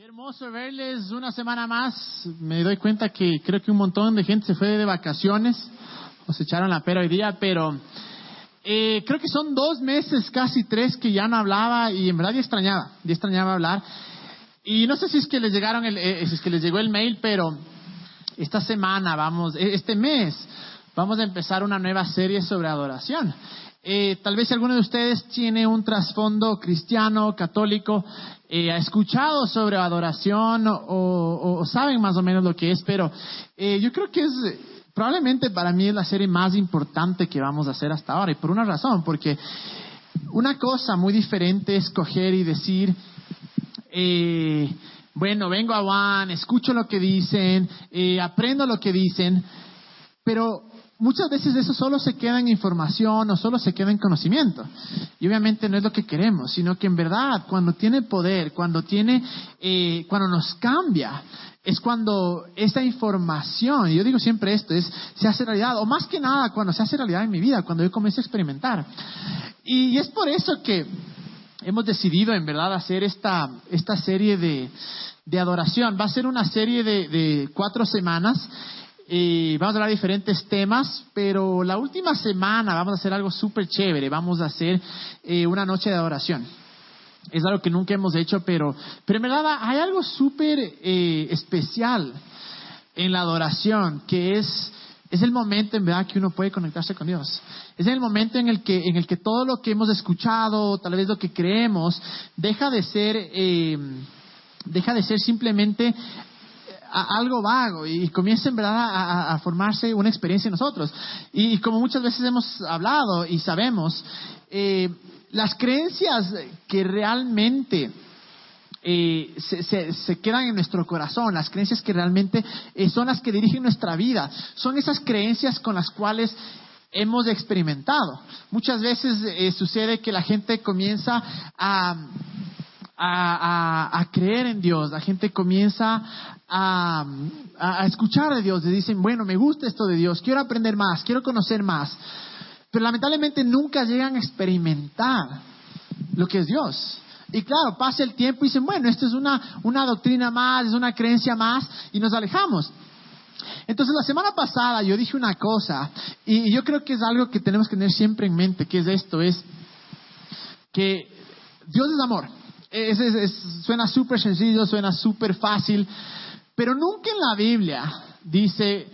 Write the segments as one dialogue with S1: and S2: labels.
S1: Qué hermoso verles una semana más. Me doy cuenta que creo que un montón de gente se fue de vacaciones o se echaron la pera hoy día, pero eh, creo que son dos meses, casi tres, que ya no hablaba y en verdad ya extrañaba, ya extrañaba hablar. Y no sé si es que les llegaron el, eh, si es que les llegó el mail, pero esta semana vamos, e- este mes vamos a empezar una nueva serie sobre adoración. Eh, tal vez alguno de ustedes tiene un trasfondo cristiano, católico, eh, ha escuchado sobre adoración o, saben más o menos lo que es, pero eh, yo creo que es probablemente para mí es la serie más importante que vamos a hacer hasta ahora y por una razón, porque una cosa muy diferente es coger y decir, eh, bueno, vengo a Juan, escucho lo que dicen, eh, aprendo lo que dicen, pero muchas veces eso solo se queda en información o solo se queda en conocimiento. Y obviamente no es lo que queremos, sino que en verdad cuando tiene poder, cuando tiene, eh, cuando nos cambia, es cuando esa información, y yo digo siempre esto, es, se hace realidad, o más que nada cuando se hace realidad en mi vida, cuando yo comienzo a experimentar. Y, es por eso que hemos decidido en verdad hacer esta, esta serie de, de adoración. Va a ser una serie de, de cuatro semanas. Y vamos a hablar de diferentes temas, pero la última semana vamos a hacer algo súper chévere. Vamos a hacer eh, una noche de adoración. Es algo que nunca hemos hecho, pero, pero en verdad hay algo súper eh, especial en la adoración, que es, es el momento en verdad que uno puede conectarse con Dios. Es el momento en el que, en el que todo lo que hemos escuchado, tal vez lo que creemos, deja de ser, eh, deja de ser simplemente algo vago y comienza en verdad a, formarse una experiencia en nosotros. Y, como muchas veces hemos hablado y sabemos, eh, las creencias que realmente eh, se, quedan en nuestro corazón, las creencias que realmente eh, son las que dirigen nuestra vida, son esas creencias con las cuales hemos experimentado. Muchas veces sucede que la gente comienza a, a, creer en Dios, la gente comienza a escuchar de Dios, le dicen, bueno, me gusta esto de Dios, quiero aprender más, quiero conocer más, pero lamentablemente nunca llegan a experimentar lo que es Dios. Y claro, pasa el tiempo y dicen, bueno, esto es una, una doctrina más, es una creencia más, y nos alejamos. Entonces, la semana pasada yo dije una cosa, y yo creo que es algo que tenemos que tener siempre en mente, que es esto, es que Dios es amor. Es- es- es- suena súper sencillo, suena súper fácil, pero nunca en la Biblia dice,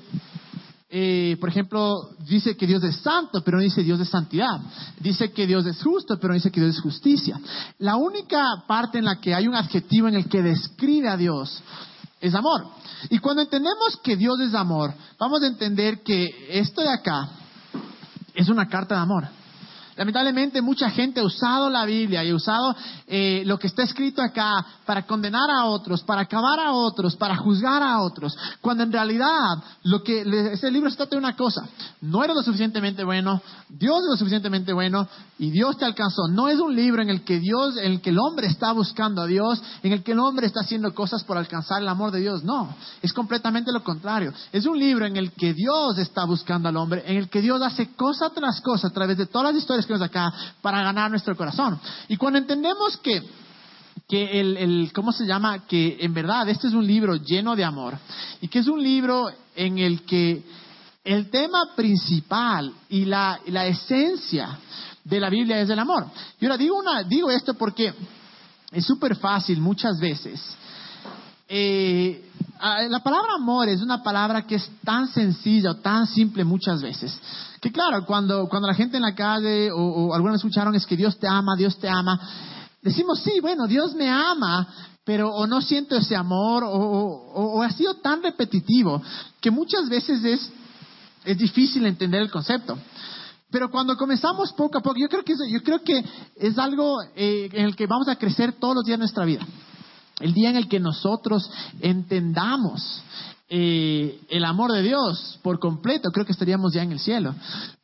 S1: eh, por ejemplo, dice que Dios es santo, pero no dice Dios es santidad. Dice que Dios es justo, pero no dice que Dios es justicia. La única parte en la que hay un adjetivo en el que describe a Dios es amor. Y cuando entendemos que Dios es amor, vamos a entender que esto de acá es una carta de amor. Lamentablemente mucha gente ha usado la Biblia y ha usado eh, lo que está escrito acá para condenar a otros, para acabar a otros, para juzgar a otros, cuando en realidad lo que ese libro se trata de una cosa, no eres lo suficientemente bueno, Dios es lo suficientemente bueno y Dios te alcanzó. No es un libro en el que Dios, en el que el hombre está buscando a Dios, en el que el hombre está haciendo cosas por alcanzar el amor de Dios, no, es completamente lo contrario. Es un libro en el que Dios está buscando al hombre, en el que Dios hace cosa tras cosa a través de todas las historias que vemos acá para ganar nuestro corazón. Y cuando entendemos que que el, el, ¿cómo se llama? Que en verdad este es un libro lleno de amor y que es un libro en el que el tema principal y la, la esencia de la Biblia es el amor. Y ahora digo, una, digo esto porque es súper fácil muchas veces. Eh, la palabra amor es una palabra que es tan sencilla o tan simple muchas veces. Que claro, cuando, cuando la gente en la calle o, o algunos escucharon es que Dios te ama, Dios te ama, decimos sí, bueno, Dios me ama, pero o no siento ese amor o, ha sido tan repetitivo que muchas veces es, es difícil entender el concepto. Pero cuando comenzamos poco a poco, yo creo que, yo creo que es algo eh, en el que vamos a crecer todos los días de nuestra vida. El día en el que nosotros entendamos eh, el amor de Dios por completo, creo que estaríamos ya en el cielo.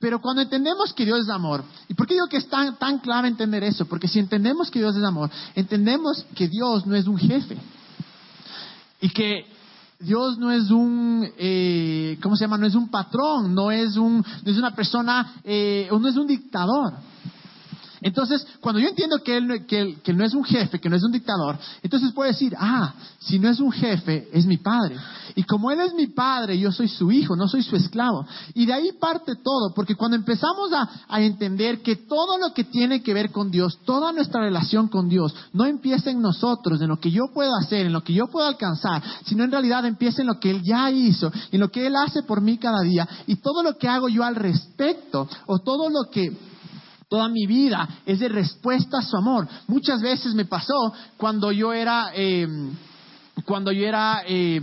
S1: Pero cuando entendemos que Dios es amor, ¿y por qué digo que es tan, tan clave entender eso? Porque si entendemos que Dios es amor, entendemos que Dios no es un jefe y que Dios no es un, eh, ¿cómo se llama? No es un patrón, no es, un, no es una persona, eh, o no es un dictador. Entonces, cuando yo entiendo que él, que, que no es un jefe, que no es un dictador, entonces puedo decir, ah, si no es un jefe, es mi padre. Y como él es mi padre, yo soy su hijo, no soy su esclavo. Y de ahí parte todo, porque cuando empezamos a, a entender que todo lo que tiene que ver con Dios, toda nuestra relación con Dios, no empieza en nosotros, en lo que yo puedo hacer, en lo que yo puedo alcanzar, sino en realidad empieza en lo que Él ya hizo, en lo que Él hace por mí cada día, y todo lo que hago yo al respecto, o todo lo que Toda mi vida es de respuesta a su amor. Muchas veces me pasó cuando yo era, eh, cuando yo era, eh,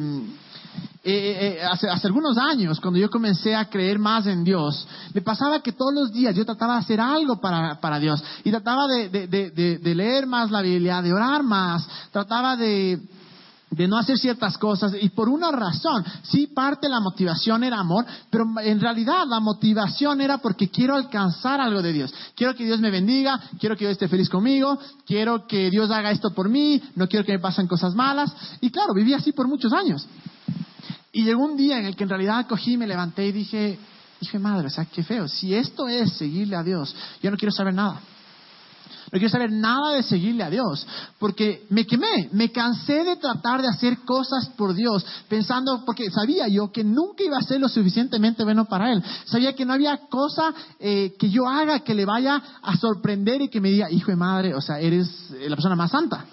S1: eh, hace, algunos años, cuando yo comencé a creer más en Dios, me pasaba que todos los días yo trataba de hacer algo para, para Dios y trataba de, de leer más la Biblia, de orar más, trataba de de no hacer ciertas cosas y por una razón, sí parte la motivación era amor, pero en realidad la motivación era porque quiero alcanzar algo de Dios. Quiero que Dios me bendiga, quiero que Dios esté feliz conmigo, quiero que Dios haga esto por mí, no quiero que me pasen cosas malas. Y claro, viví así por muchos años. Y llegó un día en el que en realidad cogí, me levanté y dije, dije, madre, o sea, qué feo. Si esto es seguirle a Dios, yo no quiero saber nada. No quiero saber nada de seguirle a Dios, porque me quemé, me cansé de tratar de hacer cosas por Dios, pensando, porque sabía yo que nunca iba a ser lo suficientemente bueno para Él. Sabía que no había cosa eh, que yo haga que le vaya a sorprender y que me diga, hijo de madre, o sea, eres la persona más santa.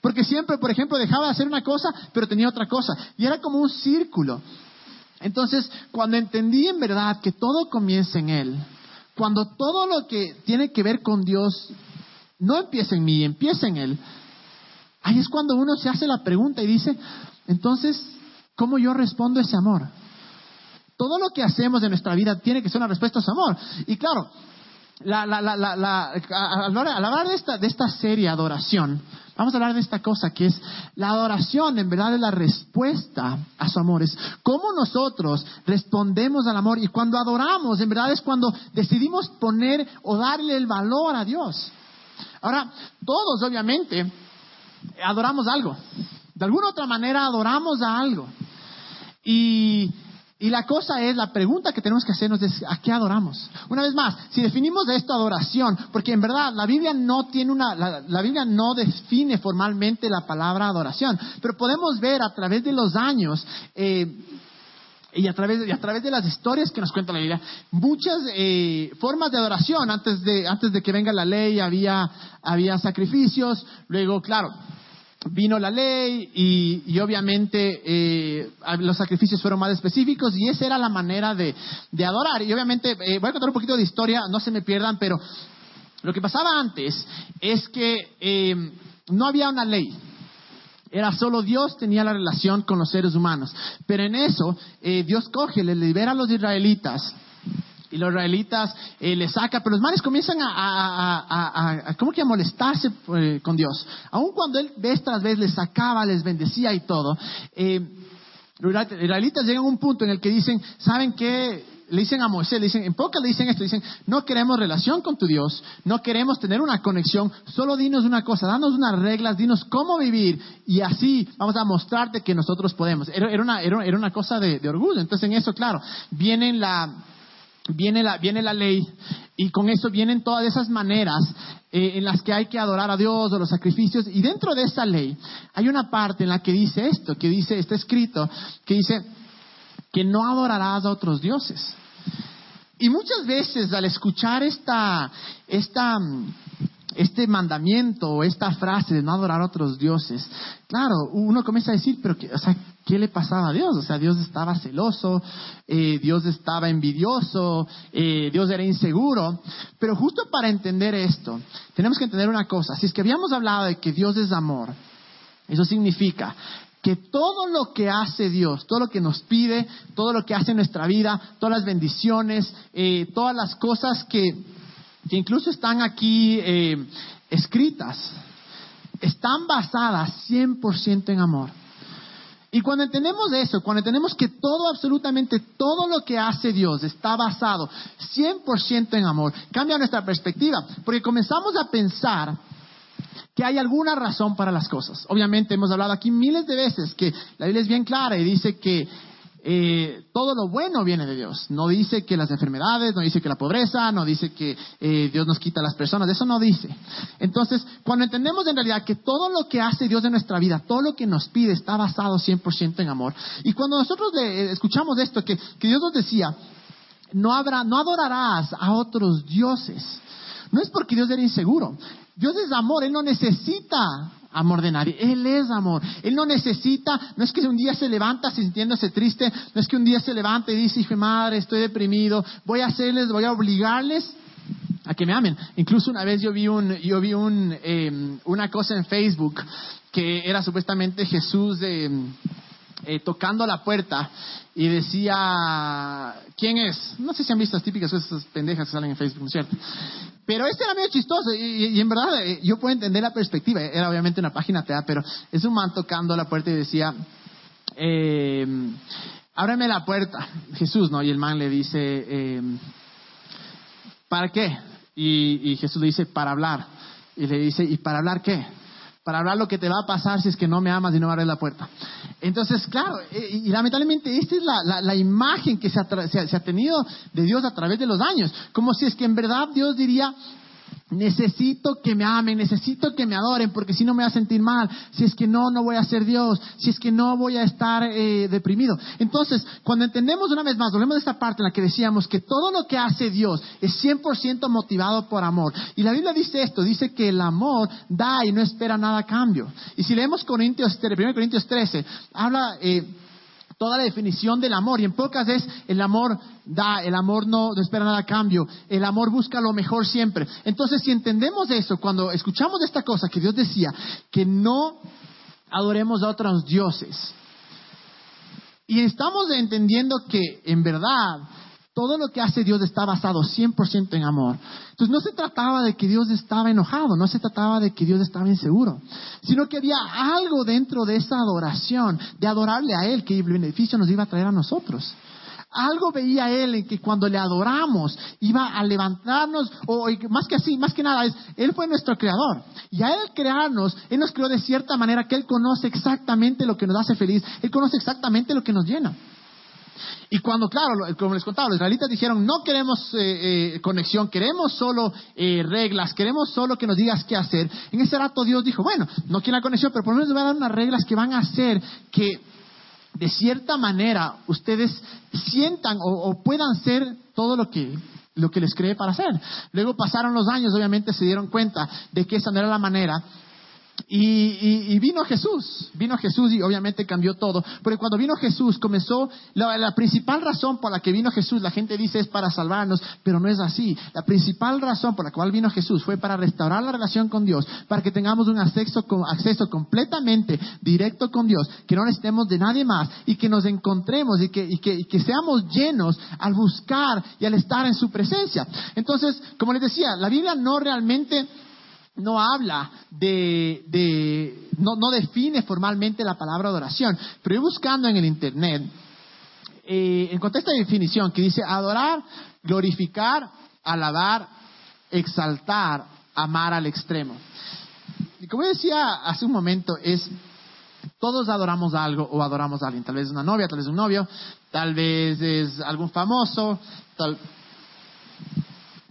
S1: Porque siempre, por ejemplo, dejaba de hacer una cosa, pero tenía otra cosa. Y era como un círculo. Entonces, cuando entendí en verdad que todo comienza en Él, cuando todo lo que tiene que ver con Dios no empieza en mí, empieza en Él. Ahí es cuando uno se hace la pregunta y dice, entonces, ¿cómo yo respondo ese amor? Todo lo que hacemos en nuestra vida tiene que ser una respuesta a ese amor. Y claro, la, la, la, al hablar de esta, de serie adoración, vamos a hablar de esta cosa que es la adoración, en verdad es la respuesta a su amor. Es cómo nosotros respondemos al amor y cuando adoramos, en verdad es cuando decidimos poner o darle el valor a Dios. Ahora, todos obviamente adoramos algo. De alguna otra manera adoramos a algo. Y, la cosa es, la pregunta que tenemos que hacernos es, ¿a qué adoramos? Una vez más, si definimos esto adoración, porque en verdad la Biblia no tiene una, la, Biblia no define formalmente la palabra adoración, pero podemos ver a través de los años, eh, y a través, de, a través de las historias que nos cuenta la Biblia, muchas eh, formas de adoración. Antes de, antes de que venga la ley había, había sacrificios, luego, claro, vino la ley y, obviamente eh, los sacrificios fueron más específicos y esa era la manera de, de adorar. Y obviamente, eh, voy a contar un poquito de historia, no se me pierdan, pero lo que pasaba antes es que no había una ley. Era solo Dios tenía la relación con los seres humanos. Pero en eso, eh, Dios coge, le libera a los israelitas. Y los israelitas eh, le saca, pero los manes comienzan a, a, ¿cómo que a molestarse eh, con Dios. Aun cuando él vez tras vez les sacaba, les bendecía y todo, los israelitas llegan a un punto en el que dicen, ¿saben qué? Le dicen a Moisés, le dicen, en pocas le dicen esto, dicen, no queremos relación con tu Dios, no queremos tener una conexión, solo dinos una cosa, danos unas reglas, dinos cómo vivir y así vamos a mostrarte que nosotros podemos. Era, una, era, era una cosa de, orgullo. Entonces en eso, claro, viene la, viene la, viene la ley y con eso vienen todas esas maneras eh, en las que hay que adorar a Dios o los sacrificios. Y dentro de esa ley hay una parte en la que dice esto, que dice, está escrito, que dice que no adorarás a otros dioses. Y muchas veces al escuchar esta, esta, este mandamiento o esta frase de no adorar a otros dioses, claro, uno comienza a decir, pero o ¿qué le pasaba a Dios? O sea, Dios estaba celoso, eh, Dios estaba envidioso, eh, Dios era inseguro. Pero justo para entender esto, tenemos que entender una cosa. Si es que habíamos hablado de que Dios es amor, eso significa que todo lo que hace Dios, todo lo que nos pide, todo lo que hace en nuestra vida, todas las bendiciones, eh, todas las cosas que, incluso están aquí eh, escritas, están basadas 100% en amor. Y cuando entendemos eso, cuando entendemos que todo, absolutamente todo lo que hace Dios está basado 100% en amor, cambia nuestra perspectiva, porque comenzamos a pensar que hay alguna razón para las cosas. Obviamente hemos hablado aquí miles de veces que la Biblia es bien clara y dice que eh, todo lo bueno viene de Dios. No dice que las enfermedades, no dice que la pobreza, no dice que eh, Dios nos quita a las personas, eso no dice. Entonces, cuando entendemos en realidad que todo lo que hace Dios en nuestra vida, todo lo que nos pide está basado 100% en amor. Y cuando nosotros le, escuchamos esto, que, que Dios nos decía, no, habrá, no adorarás a otros dioses. No es porque Dios era inseguro. Dios es amor, Él no necesita amor de nadie. Él es amor. Él no necesita, no es que un día se levanta sintiéndose triste, no es que un día se levanta y dice, hijo madre, estoy deprimido, voy a hacerles, voy a obligarles a que me amen. Incluso una vez yo vi un, yo vi un, em, una cosa en Facebook que era supuestamente Jesús de eh, tocando la puerta y decía, ¿quién es? No sé si han visto las típicas cosas pendejas que salen en Facebook, ¿no es cierto? Pero este era medio chistoso y, en verdad eh, yo puedo entender la perspectiva. Era obviamente una página tea, pero es un man tocando la puerta y decía, eh, ábreme la puerta, Jesús, ¿no? Y el man le dice, eh, ¿para qué? Y, y Jesús le dice, para hablar. Y le dice, ¿y para hablar qué? Para hablar lo que te va a pasar si es que no me amas y no me abres la puerta. Entonces, claro, eh, y, lamentablemente esta es la, imagen que se ha, tenido de Dios a través de los años, como si es que en verdad Dios diría, Necesito que me amen, necesito que me adoren, porque si no me voy a sentir mal. Si es que no, no voy a ser Dios. Si es que no voy a estar eh, deprimido. Entonces, cuando entendemos una vez más, volvemos a esta parte en la que decíamos que todo lo que hace Dios es 100% motivado por amor. Y la Biblia dice esto, dice que el amor da y no espera nada a cambio. Y si leemos Corintios, 1 Corintios 13, habla... Eh, toda la definición del amor. Y en pocas es el amor da, el amor no, espera nada a cambio, el amor busca lo mejor siempre. Entonces, si entendemos eso, cuando escuchamos esta cosa que Dios decía, que no adoremos a otros dioses, y estamos entendiendo que en verdad todo lo que hace Dios está basado 100% en amor. Entonces no se trataba de que Dios estaba enojado, no se trataba de que Dios estaba inseguro, sino que había algo dentro de esa adoración, de adorarle a Él, que el beneficio nos iba a traer a nosotros. Algo veía Él en que cuando le adoramos iba a levantarnos, o más que así, más que nada, es, Él fue nuestro creador. Y a Él crearnos, Él nos creó de cierta manera que Él conoce exactamente lo que nos hace feliz, Él conoce exactamente lo que nos llena. Y cuando, claro, como les contaba, los israelitas dijeron, no queremos eh, eh, conexión, queremos solo eh, reglas, queremos solo que nos digas qué hacer. En ese rato Dios dijo, bueno, no quiero la conexión, pero por lo menos les voy a dar unas reglas que van a hacer que de cierta manera ustedes sientan o, puedan ser todo lo que lo que les cree para hacer. Luego pasaron los años, obviamente se dieron cuenta de que esa no era la manera y, vino Jesús, vino Jesús y obviamente cambió todo. Porque cuando vino Jesús comenzó, la, principal razón por la que vino Jesús, la gente dice es para salvarnos, pero no es así. La principal razón por la cual vino Jesús fue para restaurar la relación con Dios, para que tengamos un acceso, acceso completamente directo con Dios, que no necesitemos de nadie más y que nos encontremos y que, y que seamos llenos al buscar y al estar en su presencia. Entonces, como les decía, la Biblia no realmente no habla de, no, no, define formalmente la palabra adoración, pero buscando en el Internet, eh, encontré esta definición que dice adorar, glorificar, alabar, exaltar, amar al extremo. Y como decía hace un momento, es todos adoramos algo o adoramos a alguien, tal vez una novia, tal vez un novio, tal vez es algún famoso, tal,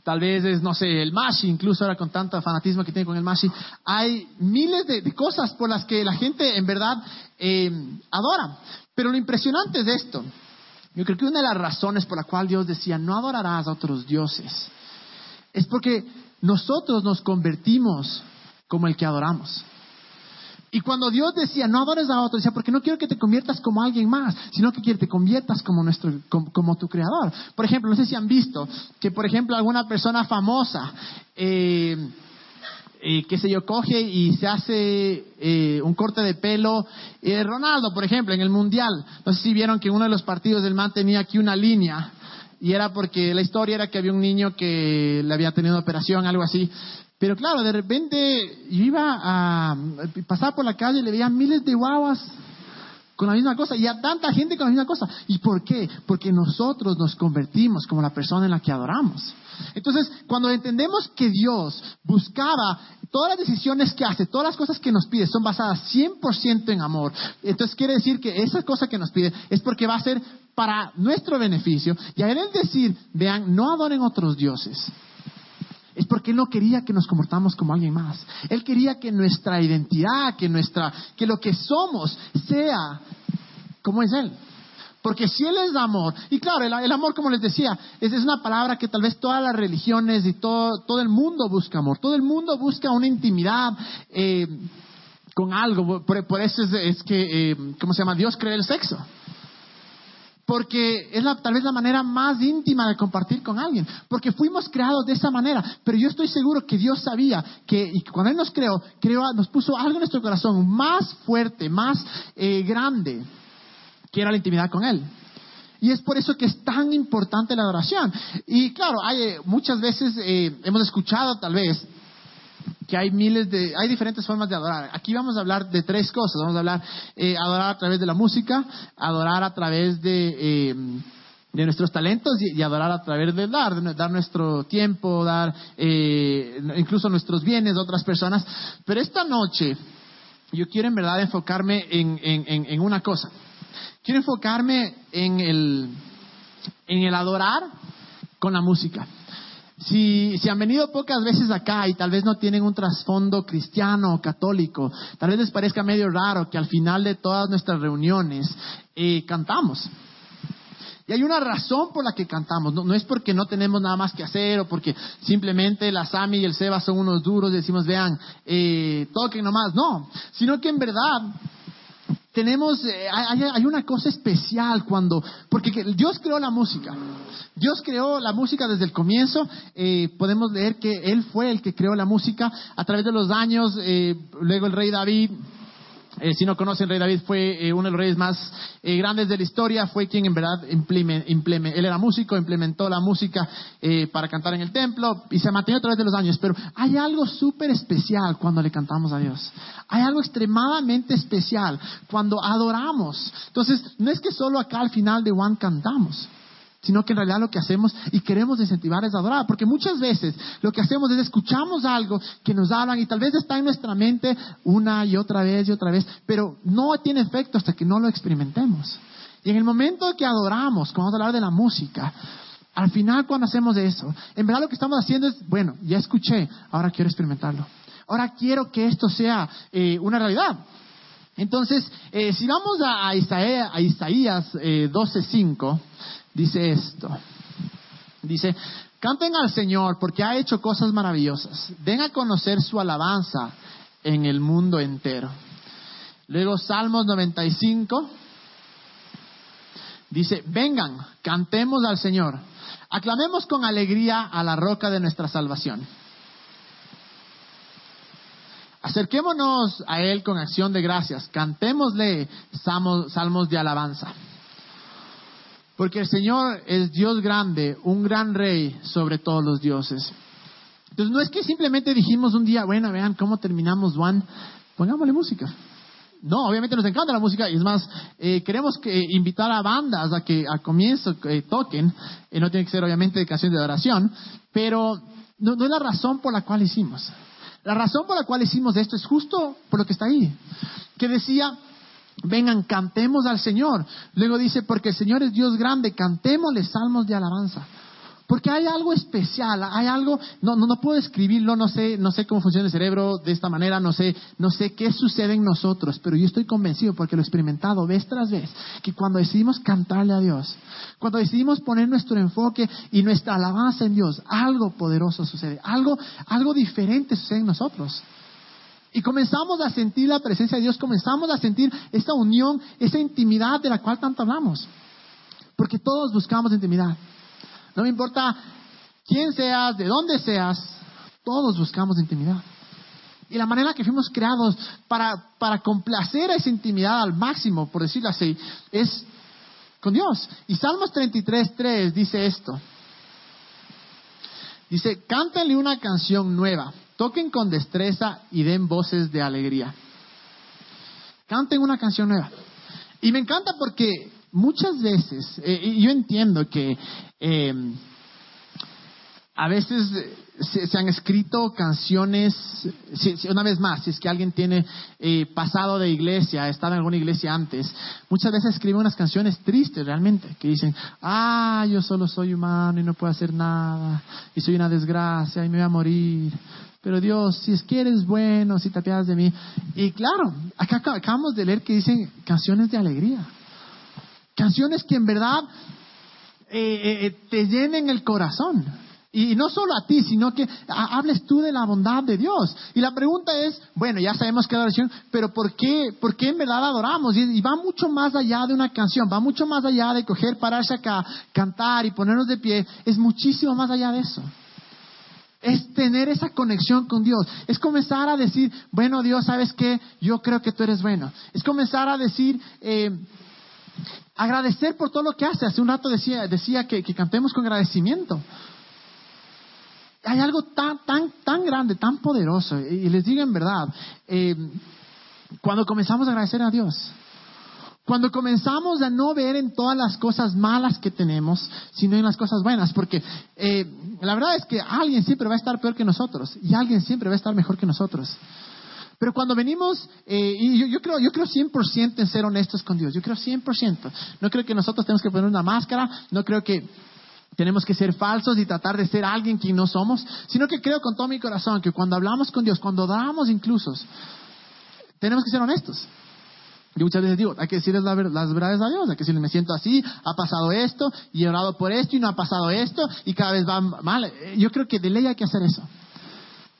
S1: tal vez es, no sé, el Mashi, incluso ahora con tanto fanatismo que tiene con el Mashi, hay miles de, cosas por las que la gente en verdad eh, adora. Pero lo impresionante de esto, yo creo que una de las razones por la cual Dios decía, no adorarás a otros dioses, es porque nosotros nos convertimos como el que adoramos. Y cuando Dios decía, no adores a otro, decía, porque no quiero que te conviertas como alguien más, sino que quiero que te conviertas como, nuestro, como, tu creador. Por ejemplo, no sé si han visto que, por ejemplo, alguna persona famosa, eh, eh, qué sé yo, coge y se hace eh, un corte de pelo. Eh, Ronaldo, por ejemplo, en el Mundial, no sé si vieron que uno de los partidos del man tenía aquí una línea y era porque la historia era que había un niño que le había tenido operación, algo así, pero claro, de repente yo iba a pasar por la calle y le veía miles de guaguas con la misma cosa y a tanta gente con la misma cosa. ¿Y por qué? Porque nosotros nos convertimos como la persona en la que adoramos. Entonces, cuando entendemos que Dios buscaba todas las decisiones que hace, todas las cosas que nos pide son basadas 100% en amor, entonces quiere decir que esa cosa que nos pide es porque va a ser para nuestro beneficio. Y a él decir, vean, no adoren otros dioses. Es porque él no quería que nos comportamos como alguien más. Él quería que nuestra identidad, que nuestra, que lo que somos sea como es él. Porque si Él es amor, y claro, el, amor, como les decía, es, es, una palabra que tal vez todas las religiones y todo, todo el mundo busca amor. Todo el mundo busca una intimidad eh, con algo. Por, eso es, que, eh, ¿cómo se llama? Dios cree el sexo. Porque es la, tal vez la manera más íntima de compartir con alguien. Porque fuimos creados de esa manera. Pero yo estoy seguro que Dios sabía que, y cuando Él nos creó, creó, nos puso algo en nuestro corazón más fuerte, más eh, grande quiera la intimidad con Él. Y es por eso que es tan importante la adoración. Y claro, hay, eh, muchas veces eh, hemos escuchado tal vez que hay miles de, hay diferentes formas de adorar. Aquí vamos a hablar de tres cosas. Vamos a hablar, eh, adorar a través de la música, adorar a través de, de nuestros talentos y, adorar a través de dar, dar nuestro tiempo, dar incluso nuestros bienes a otras personas. Pero esta noche yo quiero en verdad enfocarme en, en, en una cosa. Quiero enfocarme en el, en el adorar con la música. Si, si, han venido pocas veces acá y tal vez no tienen un trasfondo cristiano o católico, tal vez les parezca medio raro que al final de todas nuestras reuniones eh, cantamos. Y hay una razón por la que cantamos. No, es porque no tenemos nada más que hacer o porque simplemente la Sami y el Seba son unos duros y decimos, vean, eh, toquen nomás. No, sino que en verdad tenemos, eh, hay, una cosa especial cuando, porque Dios creó la música. Dios creó la música desde el comienzo. Eh, podemos leer que Él fue el que creó la música a través de los años. Eh, luego el rey David eh, si no conocen, Rey David fue eh, uno de los reyes más eh, grandes de la historia, fue quien en verdad implementó, él era músico, implementó la música para cantar en el templo y se mantiene a través de los años. Pero hay algo súper especial cuando le cantamos a Dios. Hay algo extremadamente especial cuando adoramos. Entonces, no es que solo acá al final de One cantamos sino que en realidad lo que hacemos y queremos incentivar es adorar, porque muchas veces lo que hacemos es escuchamos algo que nos hablan y tal vez está en nuestra mente una y otra vez y otra vez, pero no tiene efecto hasta que no lo experimentemos. Y en el momento que adoramos, cuando vamos a hablar de la música, al final cuando hacemos eso, en verdad lo que estamos haciendo es, bueno, ya escuché, ahora quiero experimentarlo. Ahora quiero que esto sea eh, una realidad. Entonces, eh, si vamos a, Isaías, a Isaías 12.5, eh, dice esto. Dice, canten al Señor porque ha hecho cosas maravillosas. Den a conocer su alabanza en el mundo entero. Luego Salmos 95 dice, vengan, cantemos al Señor. Aclamemos con alegría a la roca de nuestra salvación. Acerquémonos a Él con acción de gracias. Cantémosle salmos de alabanza. Porque el Señor es Dios grande, un gran rey sobre todos los dioses. Entonces no es que simplemente dijimos un día, bueno, vean cómo terminamos Juan, pongámosle música. No, obviamente nos encanta la música y es más, eh, queremos que, invitar a bandas a que a comienzo eh, toquen, no tiene que ser obviamente canción de adoración, pero no, no es la razón por la cual hicimos. La razón por la cual hicimos esto es justo por lo que está ahí, que decía, vengan, cantemos al Señor. Luego dice, porque el Señor es Dios grande, cantémosle salmos de alabanza. Porque hay algo especial, hay algo, no, no, no puedo escribirlo, no sé, no sé cómo funciona el cerebro de esta manera, no sé, no sé qué sucede en nosotros, pero yo estoy convencido porque lo he experimentado vez tras vez, que cuando decidimos cantarle a Dios, cuando decidimos poner nuestro enfoque y nuestra alabanza en Dios, algo poderoso sucede, algo, algo diferente sucede en nosotros. Y comenzamos a sentir la presencia de Dios, comenzamos a sentir esa unión, esa intimidad de la cual tanto hablamos. Porque todos buscamos intimidad. No me importa quién seas, de dónde seas, todos buscamos intimidad. Y la manera que fuimos creados para, para complacer esa intimidad al máximo, por decirlo así, es con Dios. Y Salmos 33.3 dice esto. Dice, cántale una canción nueva Toquen con destreza y den voces de alegría. Canten una canción nueva. Y me encanta porque muchas veces, eh, yo entiendo que eh, a veces se, se han escrito canciones, una vez más, si es que alguien tiene eh, pasado de iglesia, ha estado en alguna iglesia antes, muchas veces escriben unas canciones tristes realmente, que dicen, ah, yo solo soy humano y no puedo hacer nada, y soy una desgracia y me voy a morir. Pero Dios, si es que eres bueno, si te apiadas de mí. Y claro, acá acabamos de leer que dicen canciones de alegría. Canciones que en verdad eh, eh, te llenen el corazón. Y no solo a ti, sino que ha- hables tú de la bondad de Dios. Y la pregunta es, bueno, ya sabemos que adoración, pero ¿por qué, por qué en verdad adoramos? Y, y va mucho más allá de una canción, va mucho más allá de coger, pararse acá, cantar y ponernos de pie, es muchísimo más allá de eso. Es tener esa conexión con Dios. Es comenzar a decir, bueno Dios, ¿sabes qué? Yo creo que tú eres bueno. Es comenzar a decir, eh, agradecer por todo lo que hace. Hace un rato decía, decía que, que cantemos con agradecimiento. Hay algo tan, tan, tan grande, tan poderoso. Y les digo en verdad, eh, cuando comenzamos a agradecer a Dios, cuando comenzamos a no ver en todas las cosas malas que tenemos, sino en las cosas buenas, porque eh, la verdad es que alguien siempre va a estar peor que nosotros y alguien siempre va a estar mejor que nosotros. Pero cuando venimos, eh, y yo, creo, yo creo 100% en ser honestos con Dios, yo creo 100%. No creo que nosotros tenemos que poner una máscara, no creo que tenemos que ser falsos y tratar de ser alguien que no somos, sino que creo con todo mi corazón que cuando hablamos con Dios, cuando damos incluso, tenemos que ser honestos. Yo muchas veces digo, hay que decirles la las verdades a Dios, hay que decirle, me siento así, ha pasado esto, y he orado por esto, y no ha pasado esto, y cada vez va mal. Eh, Yo creo que de ley hay que hacer eso.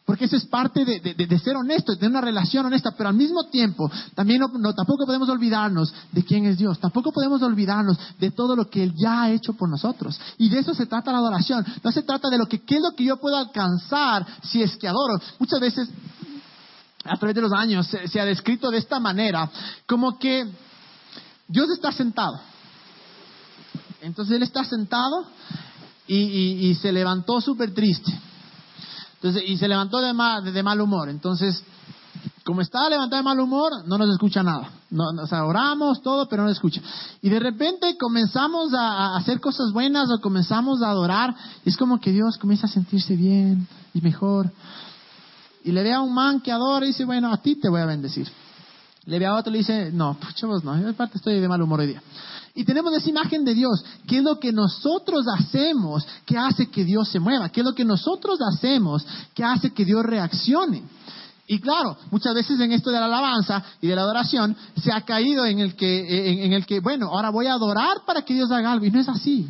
S1: Porque eso es parte de, de- de ser honesto, de una relación honesta, pero al mismo tiempo también no, no- tampoco podemos olvidarnos de quién es Dios, tampoco podemos olvidarnos de todo lo que Él ya ha hecho por nosotros. Y de eso se trata la adoración, no se trata de lo que, qué es lo que yo puedo alcanzar si es que adoro. Muchas veces a través de los años se, se ha descrito de esta manera, como que Dios está sentado. Entonces Él está sentado y, y- y se levantó súper triste. Entonces, y se levantó de mal, de mal humor. Entonces, como estaba levantado de mal humor, no nos escucha nada. No, no, o sea, oramos todo, pero no nos escucha. Y de repente comenzamos a, a hacer cosas buenas o comenzamos a adorar. Y es como que Dios comienza a sentirse bien y mejor. Y le ve a un man que adora y dice, bueno, a ti te voy a bendecir. Le ve a otro y le dice, no, pues, chavos, no, yo aparte estoy de mal humor hoy día. Y tenemos esa imagen de Dios, que es lo que nosotros hacemos que hace que Dios se mueva, que es lo que nosotros hacemos que hace que Dios reaccione. Y claro, muchas veces en esto de la alabanza y de la adoración se ha caído en el que, en el que, bueno, ahora voy a adorar para que Dios haga algo. Y no es así.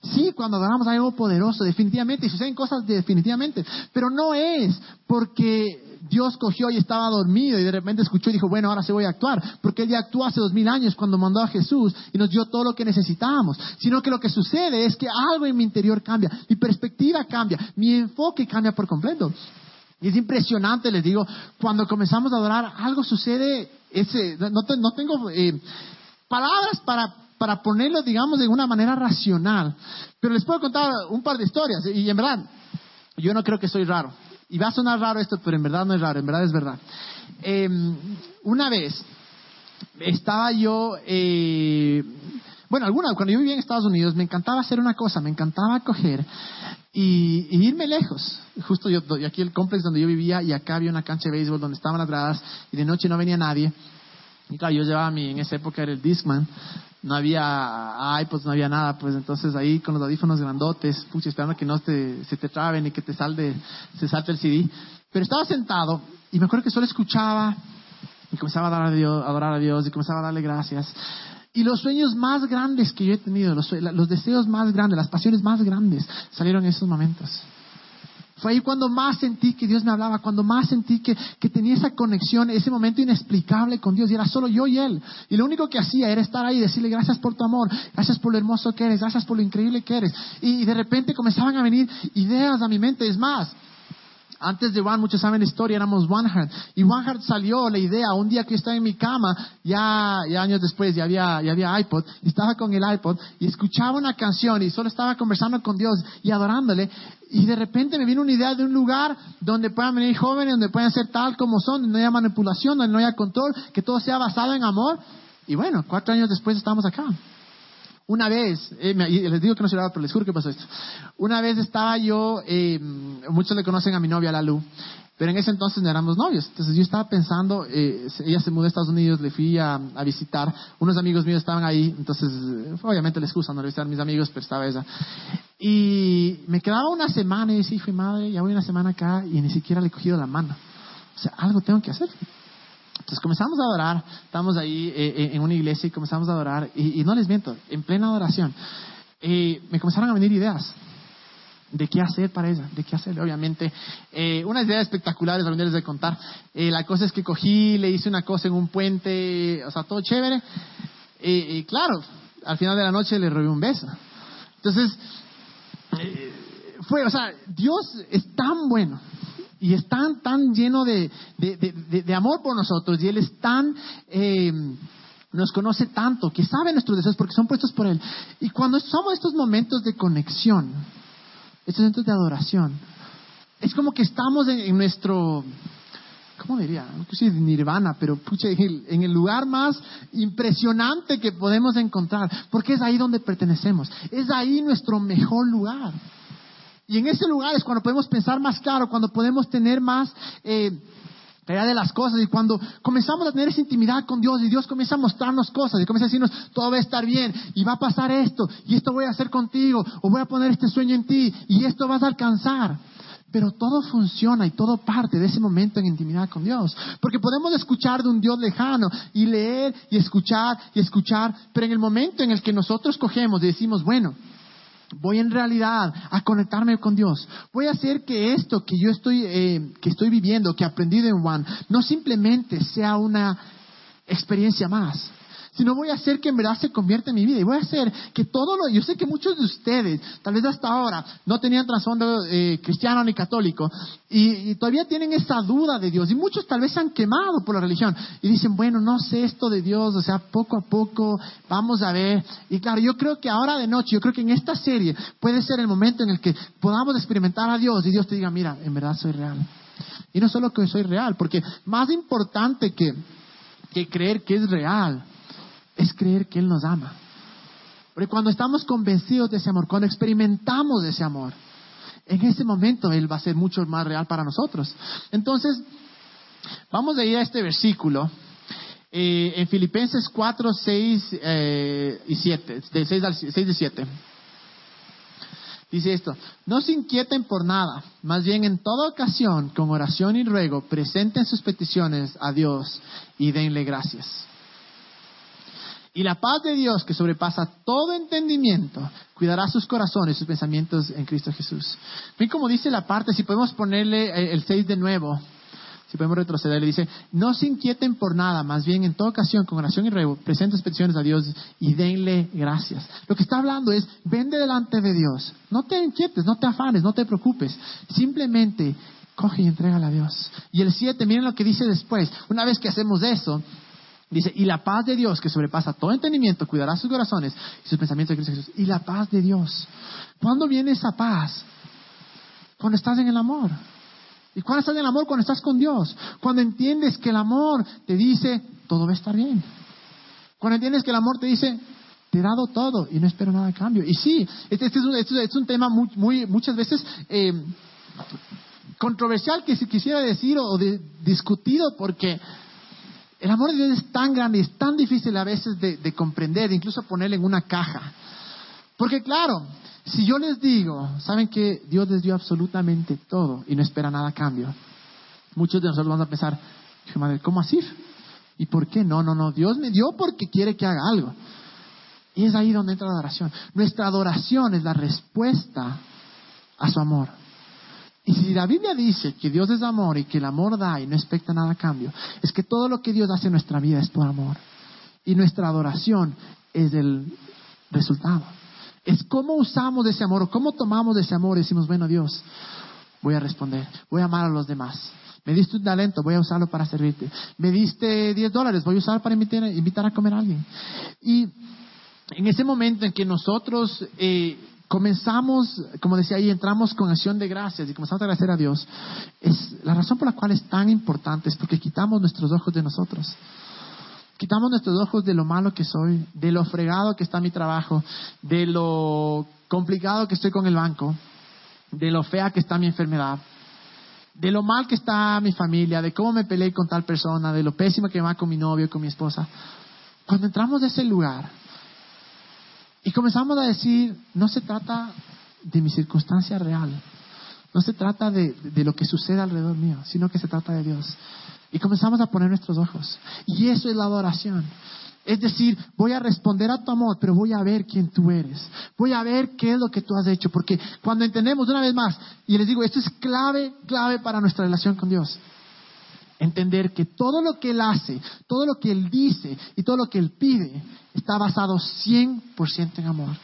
S1: Sí, cuando adoramos algo poderoso, definitivamente, y suceden cosas definitivamente, pero no es porque Dios cogió y estaba dormido y de repente escuchó y dijo, bueno, ahora sí voy a actuar, porque Él ya actuó hace dos mil años cuando mandó a Jesús y nos dio todo lo que necesitábamos, sino que lo que sucede es que algo en mi interior cambia, mi perspectiva cambia, mi enfoque cambia por completo. Y es impresionante, les digo, cuando comenzamos a adorar, algo sucede, ese, no, no tengo eh, palabras para, para ponerlo, digamos, de una manera racional, pero les puedo contar un par de historias, y en verdad, yo no creo que soy raro. Y va a sonar raro esto, pero en verdad no es raro, en verdad es verdad. Eh, una vez estaba yo, eh, bueno, alguna, cuando yo vivía en Estados Unidos, me encantaba hacer una cosa, me encantaba coger y, irme lejos. Justo yo, yo aquí el complex donde yo vivía y acá había una cancha de béisbol donde estaban las gradas y de noche no venía nadie. Y claro, yo llevaba mi, en esa época era el Discman, no había iPods, no había nada, pues entonces ahí con los audífonos grandotes, pucha, esperando que no te, se te traben y que te salte, se salte el CD. Pero estaba sentado y me acuerdo que solo escuchaba y comenzaba a, dar a, Dios, adorar a Dios y comenzaba a darle gracias. Y los sueños más grandes que yo he tenido, los, los deseos más grandes, las pasiones más grandes, salieron en esos momentos. Fue ahí cuando más sentí que Dios me hablaba, cuando más sentí que, que tenía esa conexión, ese momento inexplicable con Dios. Y era solo yo y Él. Y lo único que hacía era estar ahí y decirle gracias por tu amor, gracias por lo hermoso que eres, gracias por lo increíble que eres. Y, y de repente comenzaban a venir ideas a mi mente. Es más, antes de One, muchos saben la historia, éramos One Heart. Y One Heart salió la idea, un día que estaba en mi cama, ya, ya años después, ya había, ya había iPod, y estaba con el iPod, y escuchaba una canción, y solo estaba conversando con Dios y adorándole, y de repente me vino una idea de un lugar donde puedan venir jóvenes, donde puedan ser tal como son, donde no haya manipulación, donde no haya control, que todo sea basado en amor. Y bueno, cuatro años después estamos acá. Una vez, eh, les digo que no se pero les juro que pasó esto. Una vez estaba yo, eh, muchos le conocen a mi novia Lalu, pero en ese entonces no éramos novios. Entonces yo estaba pensando, eh, ella se mudó a Estados Unidos, le fui a, visitar, unos amigos míos estaban ahí, entonces obviamente la excusa no le visitar a mis amigos, pero estaba ella. Y me quedaba una semana y decía, fui madre, ya voy una semana acá y ni siquiera le he cogido la mano. O sea, algo tengo que hacer. Entonces comenzamos a adorar, estamos ahí eh, eh, en una iglesia y comenzamos a adorar, y, no les miento, en plena adoración, eh, me comenzaron a venir ideas de qué hacer para ella, de qué hacer, obviamente. Eh, unas ideas espectaculares, a les de contar. la cosa es que cogí, le hice una cosa en un puente, o sea, todo chévere, y claro, al final de la noche le robé un beso. Entonces, fue, o sea, Dios es tan bueno y es tan, tan lleno de, de, amor por nosotros y Él es tan... Eh, nos conoce tanto, que sabe nuestros deseos porque son puestos por Él. Y cuando somos estos momentos de conexión, estos momentos de adoración, es como que estamos en, nuestro, ¿cómo diría? No sé de nirvana, pero pucha, en en el, lugar más impresionante que podemos encontrar, porque es ahí donde pertenecemos, es ahí nuestro mejor lugar. Y en ese lugar es cuando podemos pensar más claro, cuando podemos tener más eh, de las cosas y cuando comenzamos a tener esa intimidad con Dios y Dios comienza a mostrarnos cosas y comienza a decirnos todo va a estar bien y va a pasar esto y esto voy a hacer contigo o voy a poner este sueño en ti y esto vas a alcanzar. Pero todo funciona y todo parte de ese momento en intimidad con Dios. Porque podemos escuchar de un Dios lejano y leer y escuchar y escuchar, pero en el momento en el que nosotros cogemos y decimos, bueno, voy en realidad a conectarme con Dios. Voy a hacer que esto que yo estoy, eh, que estoy viviendo, que he aprendido en Juan, no simplemente sea una experiencia más, sino voy a hacer que en verdad se convierta en mi vida y voy a hacer que todo lo... Yo sé que muchos de ustedes, tal vez hasta ahora, no tenían trasfondo eh, cristiano ni católico y, todavía tienen esa duda de Dios y muchos tal vez se han quemado por la religión y dicen, bueno, no sé esto de Dios, o sea, poco a poco vamos a ver. Y claro, yo creo que ahora de noche, yo creo que en esta serie puede ser el momento en el que podamos experimentar a Dios y Dios te diga, mira, en verdad soy real. Y no solo que soy real, porque más importante que, que creer que es real, es creer que Él nos ama. Porque cuando estamos convencidos de ese amor, cuando experimentamos ese amor, en ese momento Él va a ser mucho más real para nosotros. Entonces, vamos a ir a este versículo. Eh, en Filipenses 4, 6 eh, y 7, de 6, al, 6 y 7. Dice esto, no se inquieten por nada, más bien en toda ocasión, con oración y ruego, presenten sus peticiones a Dios y denle gracias. Y la paz de Dios, que sobrepasa todo entendimiento, cuidará sus corazones, sus pensamientos en Cristo Jesús. Ven como dice la parte, si podemos ponerle eh, el 6 de nuevo, si podemos retroceder, le dice, no se inquieten por nada, más bien en toda ocasión, con oración y ruego, presenten peticiones a Dios y denle gracias. Lo que está hablando es, vende delante de Dios. No te inquietes, no te afanes, no te preocupes. Simplemente coge y entrégale a Dios. Y el 7, miren lo que dice después. Una vez que hacemos eso, Dice, y la paz de Dios que sobrepasa todo entendimiento, cuidará sus corazones y sus pensamientos de Cristo Jesús. Y la paz de Dios. ¿Cuándo viene esa paz? Cuando estás en el amor. ¿Y cuándo estás en el amor? Cuando estás con Dios. Cuando entiendes que el amor te dice, todo va a estar bien. Cuando entiendes que el amor te dice, te he dado todo y no espero nada a cambio. Y sí, este, este, es, un, este es, un, tema muy, muy muchas veces eh, controversial que se quisiera decir o discutido porque el amor de Dios es tan grande es tan difícil a veces de, comprender, incluso ponerle en una caja. Porque claro, si yo les digo, saben que Dios les dio absolutamente todo y no espera nada a cambio, muchos de nosotros vamos a pensar, madre, ¿cómo así? ¿Y por qué? No, no, no, Dios me dio porque quiere que haga algo. Y es ahí donde entra la adoración. Nuestra adoración es la respuesta a su amor. Y si la Biblia dice que Dios es amor y que el amor da y no expecta nada a cambio, es que todo lo que Dios hace en nuestra vida es por amor. Y nuestra adoración es el resultado. Es cómo usamos ese amor o cómo tomamos ese amor y decimos, bueno Dios, voy a responder, voy a amar a los demás. Me diste un talento, voy a usarlo para servirte. Me diste 10 dólares, voy a usarlo para invitar, invitar a comer a alguien. Y en ese momento en que nosotros eh, comenzamos, como decía ahí, entramos con acción de gracias y comenzamos a agradecer a Dios, es la razón por la cual es tan importante es porque quitamos nuestros ojos de nosotros. Quitamos nuestros ojos de lo malo que soy, de lo fregado que está mi trabajo, de lo complicado que estoy con el banco, de lo fea que está mi enfermedad, de lo mal que está mi familia, de cómo me peleé con tal persona, de lo pésimo que va con mi novio, con mi esposa. Cuando entramos de ese lugar y comenzamos a decir, no se trata de mi circunstancia real, no se trata de, de lo que sucede alrededor mío, sino que se trata de Dios. Y comenzamos a poner nuestros ojos. Y eso es la adoración. Es decir, voy a responder a tu amor, pero voy a ver quién tú eres. Voy a ver qué es lo que tú has hecho. Porque cuando entendemos una vez más, y les digo, esto es clave, clave para nuestra relación con Dios. Entender que todo lo que Él hace, todo lo que Él dice y todo lo que Él pide está basado 100% en amor.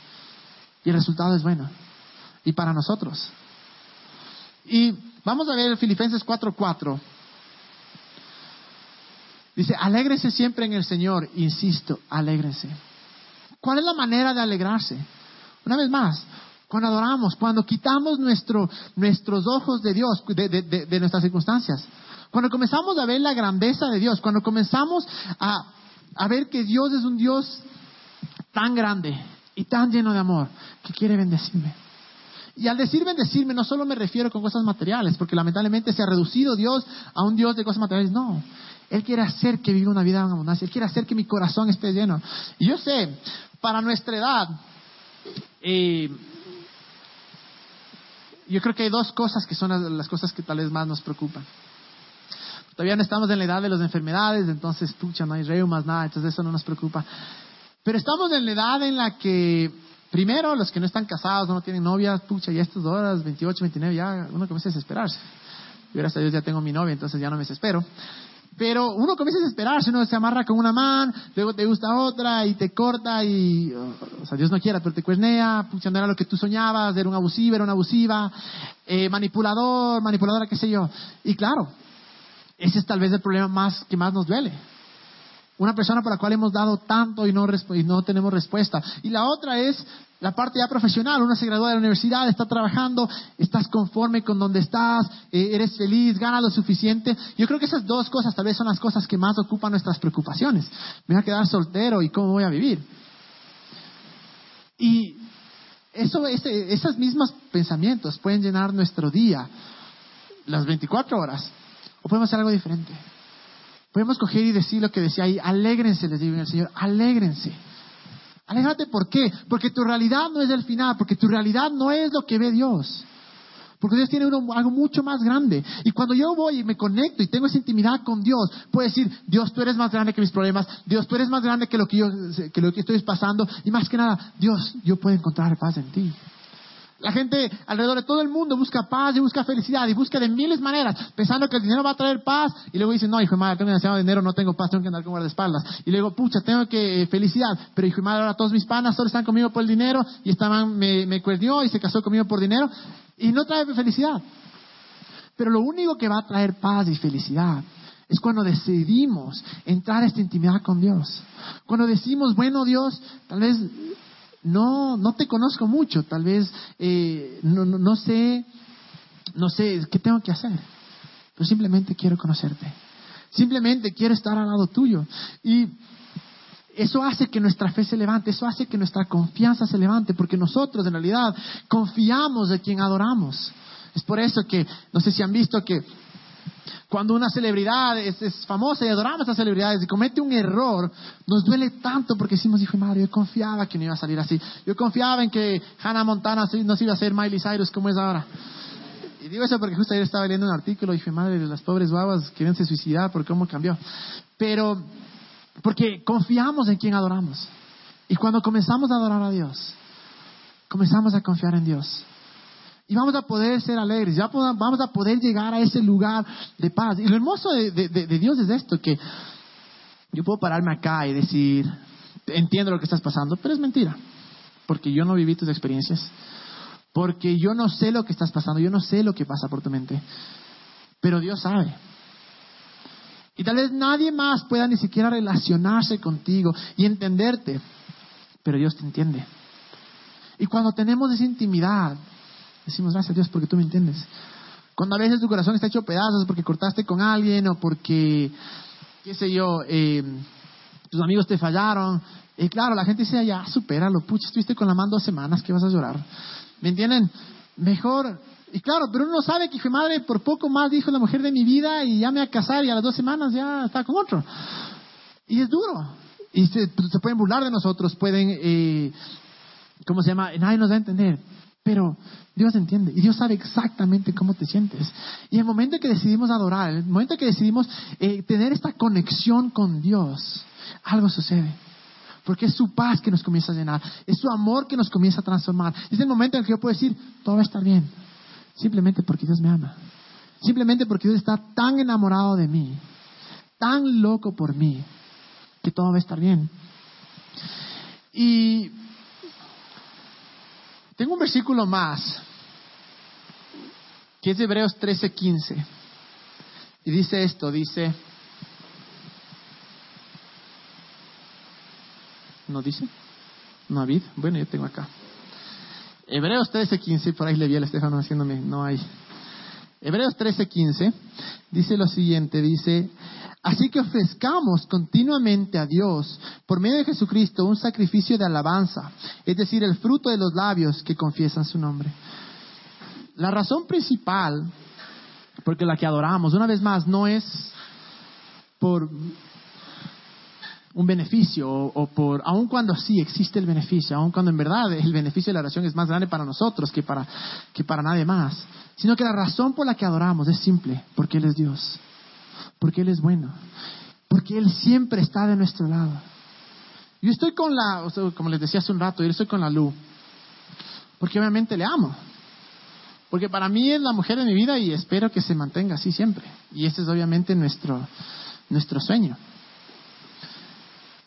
S1: Y el resultado es bueno. Y para nosotros. Y vamos a ver Filipenses 4:4. Dice, alégrense siempre en el Señor, insisto, alégrense. ¿Cuál es la manera de alegrarse? Una vez más, cuando adoramos, cuando quitamos nuestro, nuestros ojos de Dios, de, de, de, nuestras circunstancias, cuando comenzamos a ver la grandeza de Dios, cuando comenzamos a, a ver que Dios es un Dios tan grande y tan lleno de amor que quiere bendecirme. Y al decir bendecirme, no solo me refiero con cosas materiales, porque lamentablemente se ha reducido Dios a un Dios de cosas materiales. No, él quiere hacer que viva una vida en abundancia. Él quiere hacer que mi corazón esté lleno. Y yo sé, para nuestra edad, eh, yo creo que hay dos cosas que son las, cosas que tal vez más nos preocupan. Todavía no estamos en la edad de las enfermedades, entonces, pucha, no hay reumas, nada, entonces eso no nos preocupa. Pero estamos en la edad en la que, primero, los que no están casados, no tienen novia, pucha, ya estas horas, 28, 29, ya uno comienza a desesperarse. Gracias a Dios ya tengo mi novia, entonces ya no me desespero. Pero uno comienza a desesperarse, uno se amarra con una mano, luego te gusta otra y te corta y, o sea, Dios no quiera, pero te cuernea, pucha, no era lo que tú soñabas, era un abusivo, era una abusiva, eh, manipulador, manipuladora, qué sé yo. Y claro, ese es tal vez el problema más que más nos duele. Una persona por la cual hemos dado tanto y no, y no tenemos respuesta. Y la otra es la parte ya profesional, uno se gradúa de la universidad, está trabajando, estás conforme con donde estás, eh, eres feliz, gana lo suficiente. Yo creo que esas dos cosas tal vez son las cosas que más ocupan nuestras preocupaciones. Me voy a quedar soltero y cómo voy a vivir. Y eso, esos mismos pensamientos pueden llenar nuestro día, las 24 horas, o podemos hacer algo diferente. Podemos coger y decir lo que decía ahí, alégrense, les digo en el Señor, alégrense. Aléjate, ¿por qué? Porque tu realidad no es el final, porque tu realidad no es lo que ve Dios. Porque Dios tiene algo mucho más grande. Y cuando yo voy y me conecto y tengo esa intimidad con Dios, puedo decir, Dios, tú eres más grande que mis problemas. Dios, tú eres más grande que lo que yo que lo que estoy pasando. Y más que nada, Dios, yo puedo encontrar paz en ti. La gente alrededor de todo el mundo busca paz y busca felicidad y busca de miles maneras, pensando que el dinero va a traer paz. Y luego dicen, no, hijo de madre, tengo demasiado dinero, no tengo paz, tengo que andar con guardaespaldas. Y luego, pucha, tengo que eh, felicidad. Pero hijo de madre, ahora todos mis panas solo están conmigo por el dinero y estaban, me, me cuerdió y se casó conmigo por dinero. Y no trae felicidad. Pero lo único que va a traer paz y felicidad es cuando decidimos entrar a esta intimidad con Dios. Cuando decimos, bueno Dios, tal vez no, no te conozco mucho, tal vez eh, no, no, sé, no sé qué tengo que hacer, pero simplemente quiero conocerte, simplemente quiero estar al lado tuyo. Y eso hace que nuestra fe se levante, eso hace que nuestra confianza se levante, porque nosotros en realidad confiamos de quien adoramos. Es por eso que, no sé si han visto que cuando una celebridad es, famosa y adoramos a estas celebridades y comete un error, nos duele tanto porque decimos, hijo Mario, yo confiaba que no iba a salir así. Yo confiaba en que Hannah Montana no se iba a hacer Miley Cyrus como es ahora. Y digo eso porque justo ayer estaba leyendo un artículo y dije, madre, las pobres babas quieren se suicidar por cómo cambió. Pero, porque confiamos en quien adoramos. Y cuando comenzamos a adorar a Dios, comenzamos a confiar en Dios. Y vamos a poder ser alegres, ya vamos a poder llegar a ese lugar de paz. Y lo hermoso de, Dios es esto, que yo puedo pararme acá y decir, entiendo lo que estás pasando, pero es mentira, porque yo no viví tus experiencias, porque yo no sé lo que estás pasando, yo no sé lo que pasa por tu mente, pero Dios sabe. Y tal vez nadie más pueda ni siquiera relacionarse contigo y entenderte, pero Dios te entiende. Y cuando tenemos esa intimidad, Decimos gracias Dios porque tú me entiendes. Cuando a veces tu corazón está hecho pedazos porque cortaste con alguien o porque, qué sé yo, eh, tus amigos te fallaron. Y claro, la gente dice, ya, supéralo, pucha, estuviste con la mano dos semanas, que vas a llorar? ¿Me entienden? Mejor. Y claro, pero uno sabe que, hijo madre, por poco más dijo la mujer de mi vida y ya me va a casar y a las dos semanas ya está con otro. Y es duro. Y se, se pueden burlar de nosotros, pueden, eh, ¿cómo se llama? Nadie nos va a entender. Pero Dios entiende y Dios sabe exactamente cómo te sientes. Y el momento en que decidimos adorar, el momento en que decidimos eh, tener esta conexión con Dios, algo sucede. Porque es su paz que nos comienza a llenar, es su amor que nos comienza a transformar. Es el momento en el que yo puedo decir, todo va a estar bien, simplemente porque Dios me ama. Simplemente porque Dios está tan enamorado de mí, tan loco por mí, que todo va a estar bien. Y tengo un versículo más, que es de Hebreos 13:15. Y dice esto, dice, ¿no dice? ¿No David? Bueno, yo tengo acá. Hebreos 13:15, por ahí le vi al Estefano haciéndome, no hay. Hebreos 13:15 dice lo siguiente, dice, Así que ofrezcamos continuamente a Dios, por medio de Jesucristo, un sacrificio de alabanza, es decir, el fruto de los labios que confiesan su nombre. La razón principal, porque la que adoramos, una vez más, no es por un beneficio o, por, aun cuando sí existe el beneficio, aun cuando en verdad el beneficio de la oración es más grande para nosotros que para, que para nadie más, sino que la razón por la que adoramos es simple, porque Él es Dios porque Él es bueno, porque Él siempre está de nuestro lado. Yo estoy con la, como les decía hace un rato, yo estoy con la luz, porque obviamente le amo, porque para mí es la mujer de mi vida y espero que se mantenga así siempre. Y ese es obviamente nuestro, nuestro sueño.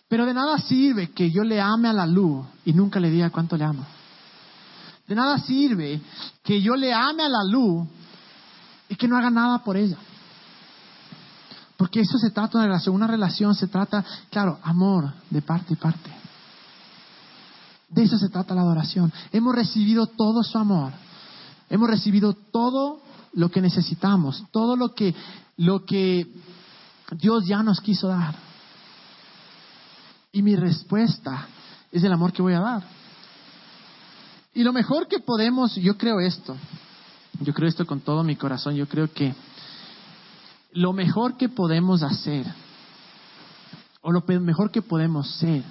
S1: Pero de nada sirve que yo le ame a la luz y nunca le diga cuánto le amo. De nada sirve que yo le ame a la luz y que no haga nada por ella. Porque eso se trata de una relación. Una relación se trata, claro, amor de parte y parte. De eso se trata la adoración. Hemos recibido todo su amor. Hemos recibido todo lo que necesitamos, todo lo que, lo que Dios ya nos quiso dar. Y mi respuesta es el amor que voy a dar. Y lo mejor que podemos, yo creo esto, yo creo esto con todo mi corazón, yo creo que lo mejor que podemos hacer, o lo mejor que podemos ser,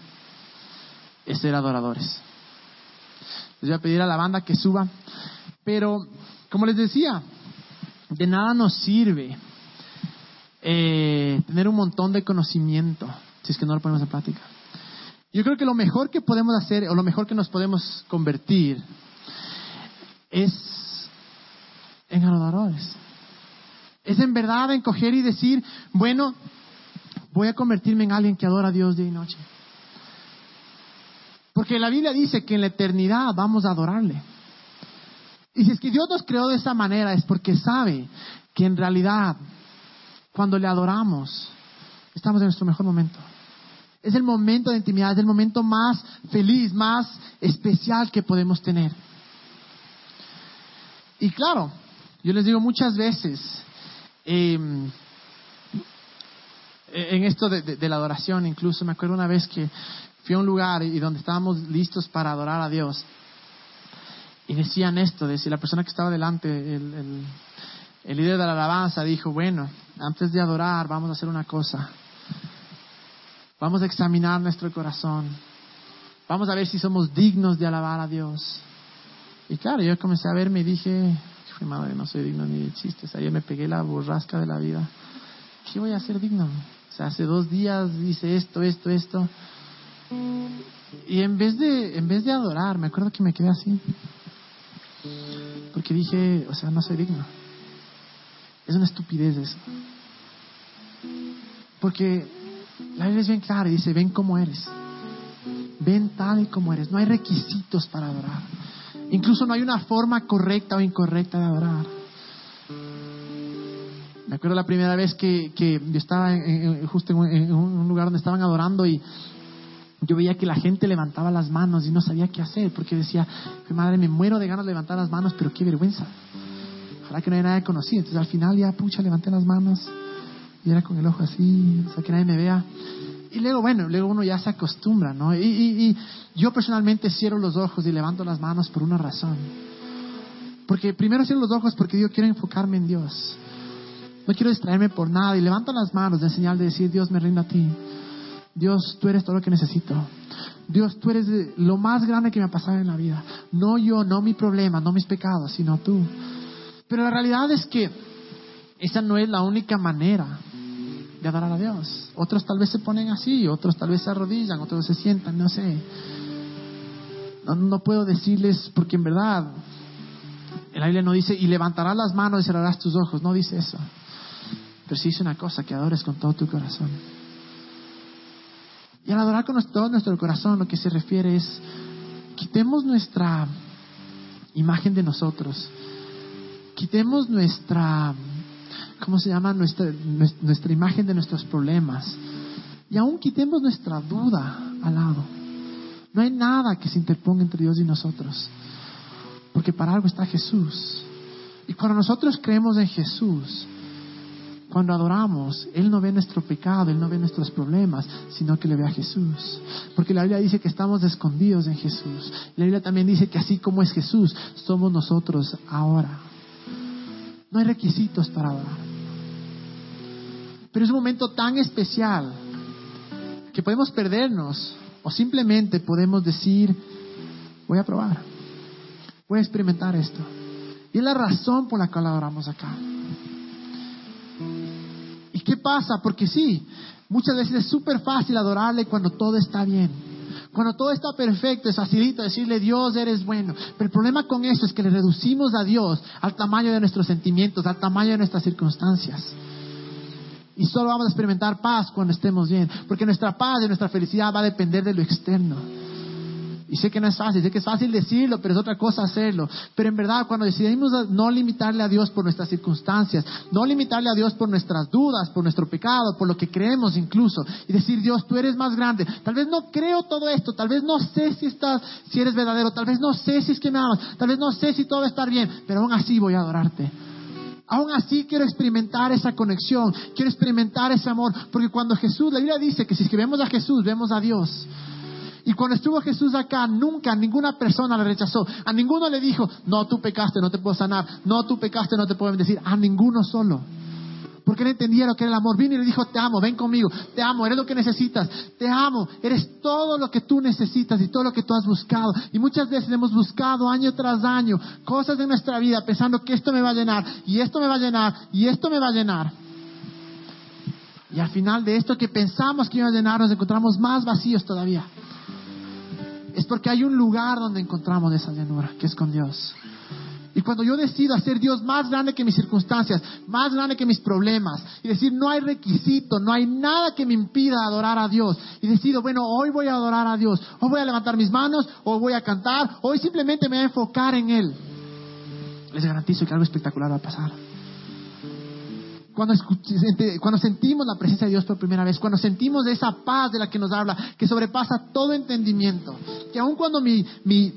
S1: es ser adoradores. Les voy a pedir a la banda que suba, pero como les decía, de nada nos sirve eh, tener un montón de conocimiento si es que no lo ponemos en práctica. Yo creo que lo mejor que podemos hacer o lo mejor que nos podemos convertir es en adoradores. Es en verdad encoger y decir, bueno, voy a convertirme en alguien que adora a Dios día y noche. Porque la Biblia dice que en la eternidad vamos a adorarle. Y si es que Dios nos creó de esa manera es porque sabe que en realidad cuando le adoramos estamos en nuestro mejor momento. Es el momento de intimidad, es el momento más feliz, más especial que podemos tener. Y claro, yo les digo muchas veces, Em, en esto de, la adoración, incluso me acuerdo una vez que fui a un lugar y donde estábamos listos para adorar a Dios. Y decían esto, decía la persona que estaba delante, el, el líder de la alabanza, dijo, bueno, antes de adorar vamos a hacer una cosa. Vamos a examinar nuestro corazón. Vamos a ver si somos dignos de alabar a Dios. Y claro, yo comencé a verme y dije, madre, no soy digno ni de chistes. Ayer me pegué la borrasca de la vida. ¿Qué voy a ser digno? O sea, hace dos días hice esto, esto, esto. Y en vez de, en vez de adorar, me acuerdo que me quedé así. Porque dije, o sea, no soy digno. Es una estupidez eso. Porque la Biblia es bien clara y dice, ven como eres. Ven tal y como eres. No hay requisitos para adorar. Incluso no hay una forma correcta o incorrecta de adorar. Me acuerdo la primera vez que, que yo estaba justo en, un lugar donde estaban adorando y yo veía que la gente levantaba las manos y no sabía qué hacer porque decía, madre, me muero de ganas de levantar las manos, pero qué vergüenza. Ojalá que no haya nadie conocido. Entonces al final ya, pucha, levanté las manos y era con el ojo así, o sea, que nadie me vea. Y luego, bueno, luego uno ya se acostumbra, ¿no? Y, y yo personalmente cierro los ojos y levanto las manos por una razón. Porque primero cierro los ojos porque yo quiero enfocarme en Dios. No quiero distraerme por nada y levanto las manos de señal de decir, Dios me rindo a ti. Dios, tú eres todo lo que necesito. Dios, tú eres lo más grande que me ha pasado en la vida. No yo, no mi problema, no mis pecados, sino tú. Pero la realidad es que esa no es la única manera de adorar a Dios. Otros tal vez se ponen así, otros tal vez se arrodillan, otros se sientan, no sé. No, no puedo decirles porque en verdad la Biblia no dice y levantarás las manos y cerrarás tus ojos, no dice eso. Pero sí dice una cosa, que adores con todo tu corazón. Y al adorar con todo nuestro corazón lo que se refiere es, quitemos nuestra imagen de nosotros, quitemos nuestra, ¿cómo se llama? Nuestra, nuestra imagen de nuestros problemas. Y aún quitemos nuestra duda al lado. No hay nada que se interponga entre Dios y nosotros. Porque para algo está Jesús. Y cuando nosotros creemos en Jesús, cuando adoramos, Él no ve nuestro pecado, Él no ve nuestros problemas, sino que le ve a Jesús. Porque la Biblia dice que estamos escondidos en Jesús. La Biblia también dice que así como es Jesús, somos nosotros ahora. No hay requisitos para adorar. Pero es un momento tan especial que podemos perdernos o simplemente podemos decir, voy a probar voy a experimentar esto. Y es la razón por la cual adoramos acá. ¿Y qué pasa? Porque sí, muchas veces es súper fácil adorarle cuando todo está bien. Cuando todo está perfecto, es facilito decirle, Dios, eres bueno. Pero el problema con eso es que le reducimos a Dios al tamaño de nuestros sentimientos, al tamaño de nuestras circunstancias. Y solo vamos a experimentar paz cuando estemos bien. Porque nuestra paz y nuestra felicidad va a depender de lo externo. Y sé que no es fácil, sé que es fácil decirlo, pero es otra cosa hacerlo. Pero en verdad, cuando decidimos no limitarle a Dios por nuestras circunstancias, no limitarle a Dios por nuestras dudas, por nuestro pecado, por lo que creemos incluso, y decir, Dios, tú eres más grande. Tal vez no creo todo esto, tal vez no sé si estás, si eres verdadero, tal vez no sé si es que me amas, tal vez no sé si todo va a estar bien, pero aún así voy a adorarte. Aún así quiero experimentar esa conexión, quiero experimentar ese amor, porque cuando Jesús, la Biblia dice que si vemos a Jesús, vemos a Dios. Y cuando estuvo Jesús acá, nunca ninguna persona le rechazó. A ninguno le dijo, no, tú pecaste, no te puedo sanar. No, tú pecaste, no te puedo bendecir. A ninguno solo. Porque él entendía lo que era el amor. Vino y le dijo, te amo, ven conmigo. Te amo, eres lo que necesitas. Te amo, eres todo lo que tú necesitas y todo lo que tú has buscado. Y muchas veces hemos buscado año tras año cosas de nuestra vida pensando que esto me va a llenar, y esto me va a llenar, y esto me va a llenar. Y al final de esto que pensamos que iba a llenar, nos encontramos más vacíos todavía es porque hay un lugar donde encontramos esa llanura, que es con Dios. Y cuando yo decido hacer Dios más grande que mis circunstancias, más grande que mis problemas, y decir, no hay requisito, no hay nada que me impida adorar a Dios, y decido, bueno, hoy voy a adorar a Dios, hoy voy a levantar mis manos, hoy voy a cantar, hoy simplemente me voy a enfocar en Él, les garantizo que algo espectacular va a pasar cuando, cuando sentimos la presencia de Dios por primera vez, cuando sentimos esa paz de la que nos habla, que sobrepasa todo entendimiento, que aun cuando mi, mi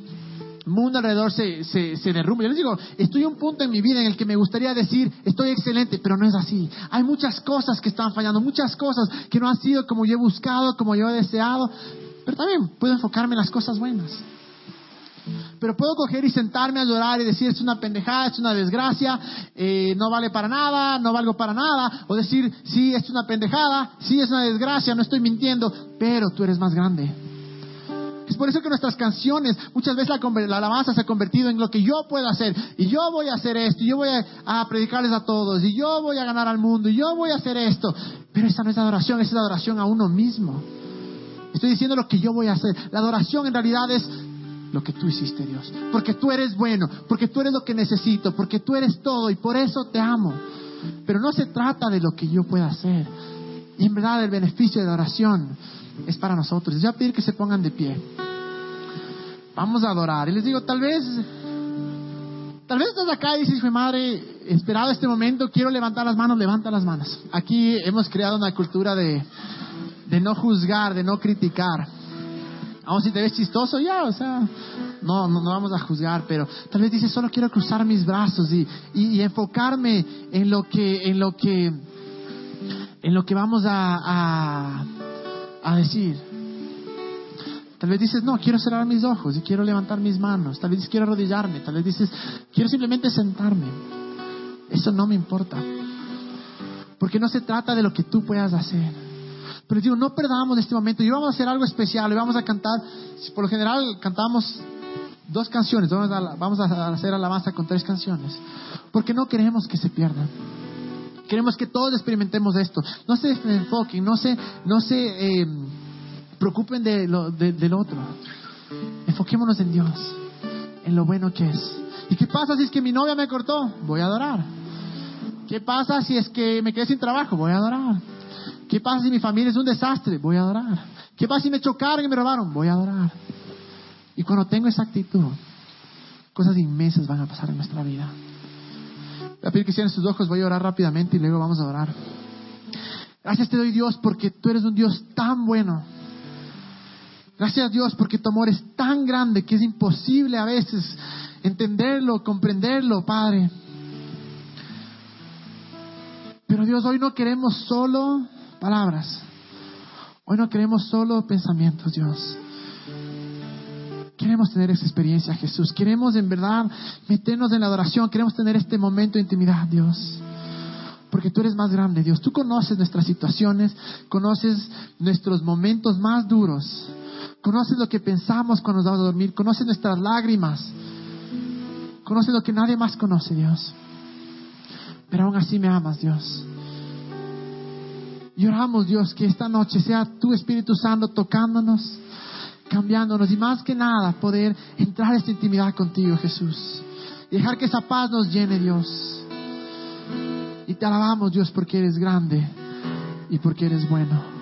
S1: mundo alrededor se, se, se derrumba, yo les digo, estoy a un punto en mi vida en el que me gustaría decir, estoy excelente, pero no es así. Hay muchas cosas que están fallando, muchas cosas que no han sido como yo he buscado, como yo he deseado, pero también puedo enfocarme en las cosas buenas. Pero puedo coger y sentarme a llorar y decir, es una pendejada, es una desgracia, eh, no vale para nada, no valgo para nada. O decir, sí, es una pendejada, sí, es una desgracia, no estoy mintiendo, pero tú eres más grande. Es por eso que nuestras canciones, muchas veces la, alabanza se ha convertido en lo que yo puedo hacer. Y yo voy a hacer esto, y yo voy a, a, predicarles a todos, y yo voy a ganar al mundo, y yo voy a hacer esto. Pero esa no es adoración, esa es adoración a uno mismo. Estoy diciendo lo que yo voy a hacer. La adoración en realidad es lo que tú hiciste, Dios. Porque tú eres bueno, porque tú eres lo que necesito, porque tú eres todo y por eso te amo. Pero no se trata de lo que yo pueda hacer. Y en verdad el beneficio de la oración es para nosotros. Les voy a pedir que se pongan de pie. Vamos a adorar. Y les digo, tal vez, tal vez estás acá y dices, mi madre, esperado este momento, quiero levantar las manos, levanta las manos. Aquí hemos creado una cultura de, de no juzgar, de no criticar aún si te ves chistoso, ya, o sea, no, no, vamos a juzgar, pero tal vez dices, solo quiero cruzar mis brazos y, y, enfocarme en lo que, en lo que, en lo que vamos a, a decir. Tal vez dices, no, quiero cerrar mis ojos y quiero levantar mis manos. Tal vez quiero arrodillarme. Tal vez dices, quiero simplemente sentarme. Eso no me importa. Porque no se trata de lo que tú puedas hacer. Pero digo, no perdamos este momento. Y vamos a hacer algo especial. Y vamos a cantar. Por lo general cantamos dos canciones. Vamos a, vamos a hacer alabanza con tres canciones. Porque no queremos que se pierdan. Queremos que todos experimentemos esto. No se enfoquen, no se, no se eh, preocupen de lo, del otro. Enfoquémonos en Dios, en lo bueno que es. ¿Y qué pasa si es que mi novia me cortó? Voy a adorar. ¿Qué pasa si es que me quedé sin trabajo? Voy a adorar. ¿Qué pasa si mi familia es un desastre? Voy a adorar. ¿Qué pasa si me chocaron y me robaron? Voy a adorar. Y cuando tengo esa actitud, cosas inmensas van a pasar en nuestra vida. Voy a pedir que cierren sus ojos, voy a orar rápidamente y luego vamos a orar. Gracias te doy Dios porque tú eres un Dios tan bueno. Gracias Dios porque tu amor es tan grande que es imposible a veces entenderlo, comprenderlo, Padre. Pero Dios, hoy no queremos solo palabras. Hoy no queremos solo pensamientos, Dios. Queremos tener esa experiencia, Jesús. Queremos en verdad meternos en la adoración. Queremos tener este momento de intimidad, Dios. Porque tú eres más grande, Dios. Tú conoces nuestras situaciones, conoces nuestros momentos más duros. Conoces lo que pensamos cuando nos vamos a dormir. Conoces nuestras lágrimas. Conoces lo que nadie más conoce, Dios. Pero aún así me amas, Dios. Y oramos, Dios, que esta noche sea tu Espíritu Santo tocándonos cambiándonos y más que nada poder entrar a esta intimidad contigo, Jesús. Dejar que esa paz nos llene, Dios. Y te alabamos, Dios, porque eres grande y porque eres bueno.